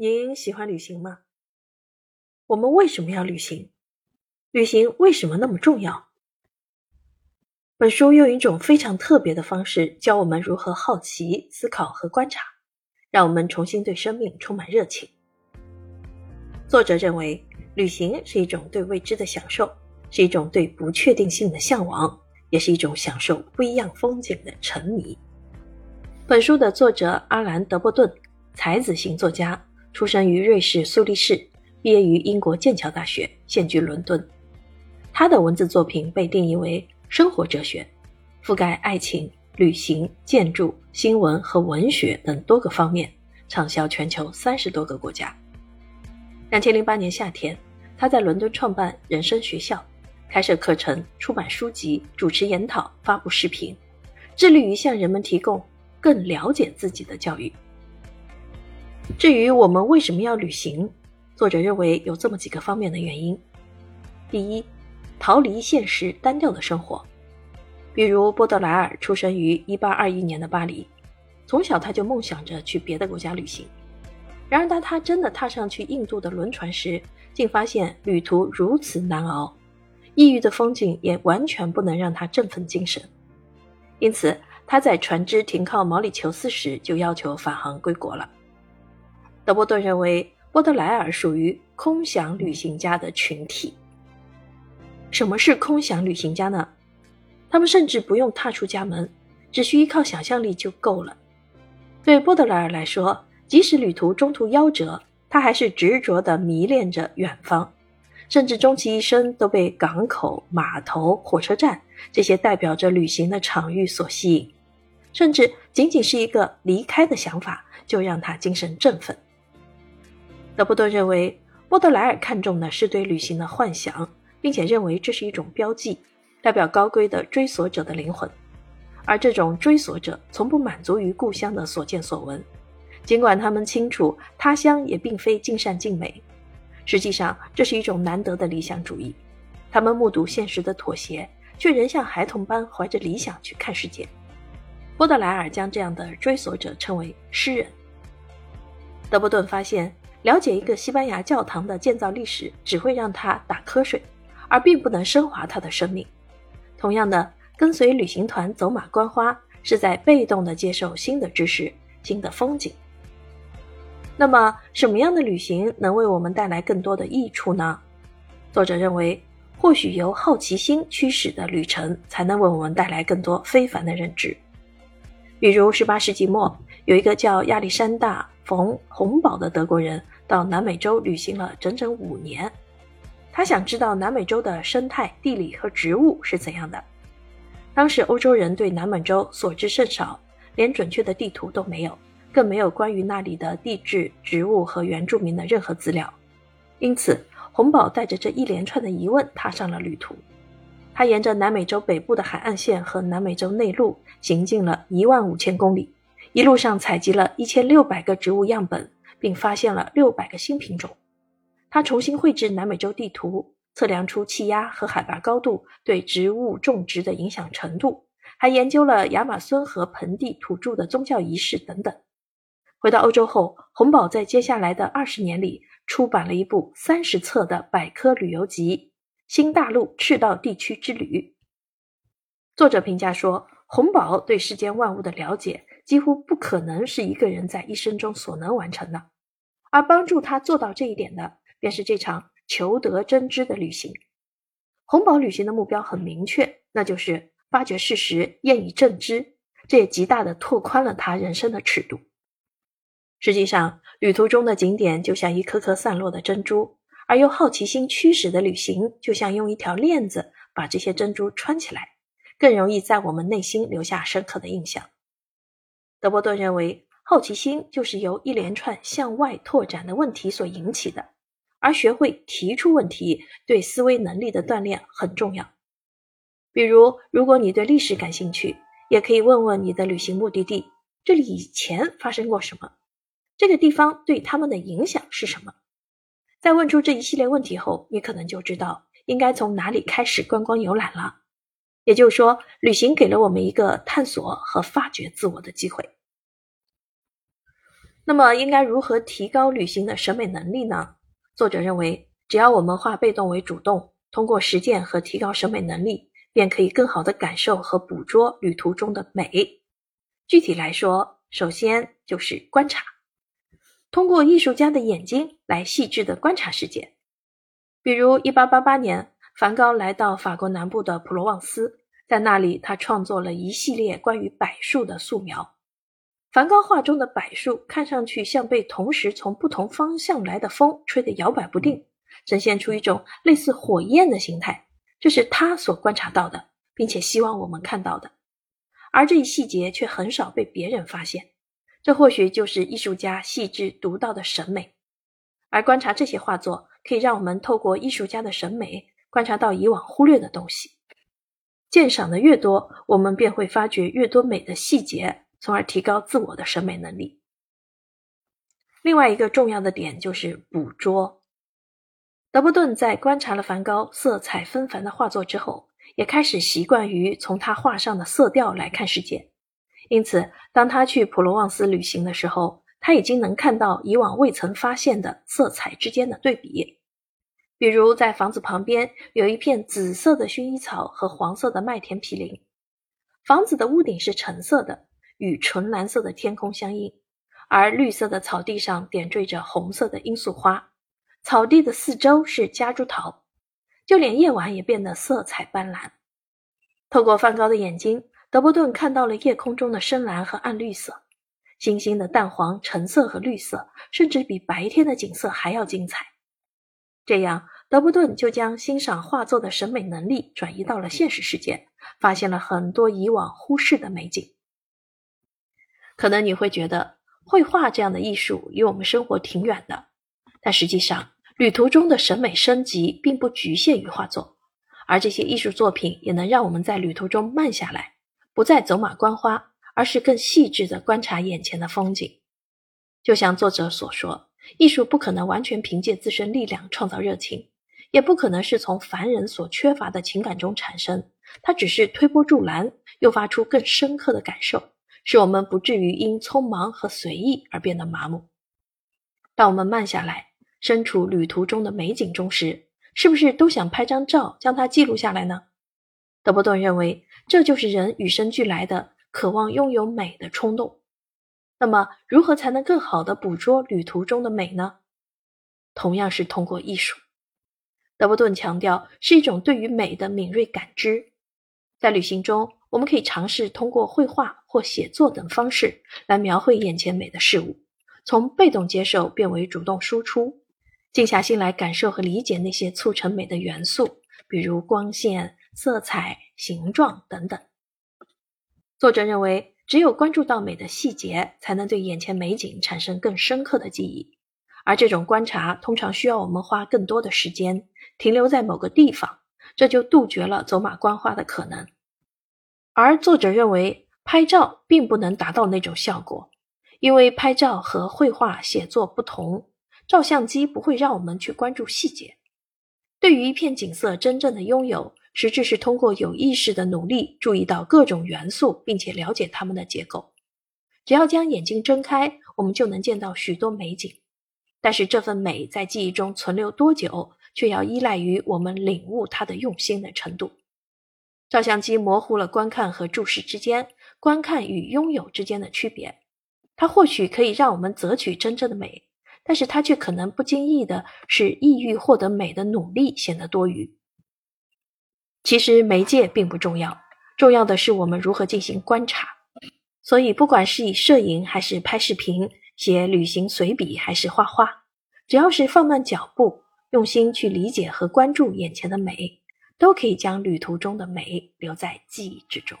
您喜欢旅行吗？我们为什么要旅行？旅行为什么那么重要？本书用一种非常特别的方式教我们如何好奇、思考和观察，让我们重新对生命充满热情。作者认为，旅行是一种对未知的享受，是一种对不确定性的向往，也是一种享受不一样风景的沉迷。本书的作者阿兰·德伯顿，才子型作家，出生于瑞士苏黎世，毕业于英国剑桥大学，现居伦敦。他的文字作品被定义为生活哲学，覆盖爱情、旅行、建筑、新闻和文学等多个方面，畅销全球三十多个国家。两千零八年夏天，他在伦敦创办人生学校，开设课程、出版书籍、主持研讨、发布视频，致力于向人们提供。更了解自己的教育。至于我们为什么要旅行，作者认为有这么几个方面的原因：第一，逃离现实单调的生活。比如波德莱尔出生于1821年的巴黎，从小他就梦想着去别的国家旅行。然而当他真的踏上去印度的轮船时，竟发现旅途如此难熬，异域的风景也完全不能让他振奋精神。因此。他在船只停靠毛里求斯时，就要求返航归国了。德波顿认为，波德莱尔属于空想旅行家的群体。什么是空想旅行家呢？他们甚至不用踏出家门，只需依靠想象力就够了。对波德莱尔来说，即使旅途中途夭折，他还是执着地迷恋着远方，甚至终其一生都被港口、码头、火车站这些代表着旅行的场域所吸引。甚至仅仅是一个离开的想法，就让他精神振奋。德布顿认为，波德莱尔看重的是对旅行的幻想，并且认为这是一种标记，代表高贵的追索者的灵魂。而这种追索者从不满足于故乡的所见所闻，尽管他们清楚他乡也并非尽善尽美，实际上这是一种难得的理想主义。他们目睹现实的妥协，却仍像孩童般怀着理想去看世界。波德莱尔将这样的追索者称为诗人。德伯顿发现，了解一个西班牙教堂的建造历史只会让他打瞌睡，而并不能升华他的生命。同样的，跟随旅行团走马观花，是在被动的接受新的知识、新的风景。那么，什么样的旅行能为我们带来更多的益处呢？作者认为，或许由好奇心驱使的旅程，才能为我们带来更多非凡的认知。比如，18世纪末，有一个叫亚历山大·冯·洪堡的德国人到南美洲旅行了整整五年。他想知道南美洲的生态、地理和植物是怎样的。当时欧洲人对南美洲所知甚少，连准确的地图都没有，更没有关于那里的地质、植物和原住民的任何资料。因此，洪堡带着这一连串的疑问踏上了旅途。他沿着南美洲北部的海岸线和南美洲内陆行进了一万五千公里，一路上采集了一千六百个植物样本，并发现了六百个新品种。他重新绘制南美洲地图，测量出气压和海拔高度对植物种植的影响程度，还研究了亚马孙河盆地土著的宗教仪式等等。回到欧洲后，洪堡在接下来的二十年里出版了一部三十册的百科旅游集。新大陆赤道地区之旅。作者评价说：“洪堡对世间万物的了解几乎不可能是一个人在一生中所能完成的，而帮助他做到这一点的，便是这场求得真知的旅行。洪堡旅行的目标很明确，那就是发掘事实，验以正知。这也极大的拓宽了他人生的尺度。实际上，旅途中的景点就像一颗颗散落的珍珠。”而由好奇心驱使的旅行，就像用一条链子把这些珍珠穿起来，更容易在我们内心留下深刻的印象。德伯顿认为，好奇心就是由一连串向外拓展的问题所引起的，而学会提出问题，对思维能力的锻炼很重要。比如，如果你对历史感兴趣，也可以问问你的旅行目的地：这里以前发生过什么？这个地方对他们的影响是什么？在问出这一系列问题后，你可能就知道应该从哪里开始观光游览了。也就是说，旅行给了我们一个探索和发掘自我的机会。那么，应该如何提高旅行的审美能力呢？作者认为，只要我们化被动为主动，通过实践和提高审美能力，便可以更好地感受和捕捉旅途中的美。具体来说，首先就是观察，通过艺术家的眼睛来细致地观察世界。比如，1888年，梵高来到法国南部的普罗旺斯，在那里，他创作了一系列关于柏树的素描。梵高画中的柏树看上去像被同时从不同方向来的风吹得摇摆不定，呈现出一种类似火焰的形态。这是他所观察到的，并且希望我们看到的。而这一细节却很少被别人发现。这或许就是艺术家细致独到的审美。而观察这些画作，可以让我们透过艺术家的审美，观察到以往忽略的东西。鉴赏的越多，我们便会发掘越多美的细节。从而提高自我的审美能力。另外一个重要的点就是捕捉。德伯顿在观察了梵高色彩纷繁的画作之后，也开始习惯于从他画上的色调来看世界。因此，当他去普罗旺斯旅行的时候，他已经能看到以往未曾发现的色彩之间的对比。比如，在房子旁边有一片紫色的薰衣草和黄色的麦田毗邻，房子的屋顶是橙色的。与纯蓝色的天空相映，而绿色的草地上点缀着红色的罂粟花，草地的四周是夹竹桃，就连夜晚也变得色彩斑斓。透过梵高的眼睛，德伯顿看到了夜空中的深蓝和暗绿色，星星的淡黄、橙色和绿色，甚至比白天的景色还要精彩。这样，德伯顿就将欣赏画作的审美能力转移到了现实世界，发现了很多以往忽视的美景。可能你会觉得绘画这样的艺术离我们生活挺远的，但实际上，旅途中的审美升级并不局限于画作，而这些艺术作品也能让我们在旅途中慢下来，不再走马观花，而是更细致地观察眼前的风景。就像作者所说，艺术不可能完全凭借自身力量创造热情，也不可能是从凡人所缺乏的情感中产生，它只是推波助澜，诱发出更深刻的感受。使我们不至于因匆忙和随意而变得麻木。当我们慢下来，身处旅途中的美景中时，是不是都想拍张照将它记录下来呢？德伯顿认为，这就是人与生俱来的渴望拥有美的冲动。那么，如何才能更好地捕捉旅途中的美呢？同样是通过艺术。德伯顿强调，是一种对于美的敏锐感知。在旅行中，我们可以尝试通过绘画或写作等方式来描绘眼前美的事物，从被动接受变为主动输出，静下心来感受和理解那些促成美的元素，比如光线、色彩、形状等等。作者认为，只有关注到美的细节，才能对眼前美景产生更深刻的记忆，而这种观察通常需要我们花更多的时间停留在某个地方，这就杜绝了走马观花的可能。而作者认为，拍照并不能达到那种效果，因为拍照和绘画、写作不同，照相机不会让我们去关注细节。对于一片景色真正的拥有，实质是通过有意识的努力，注意到各种元素，并且了解它们的结构。只要将眼睛睁开，我们就能见到许多美景。但是这份美在记忆中存留多久，却要依赖于我们领悟它的用心的程度。照相机模糊了观看和注视之间、观看与拥有之间的区别。它或许可以让我们择取真正的美，但是它却可能不经意的使意欲获得美的努力显得多余。其实媒介并不重要，重要的是我们如何进行观察。所以，不管是以摄影还是拍视频、写旅行随笔还是画画，只要是放慢脚步，用心去理解和关注眼前的美。都可以将旅途中的美留在记忆之中。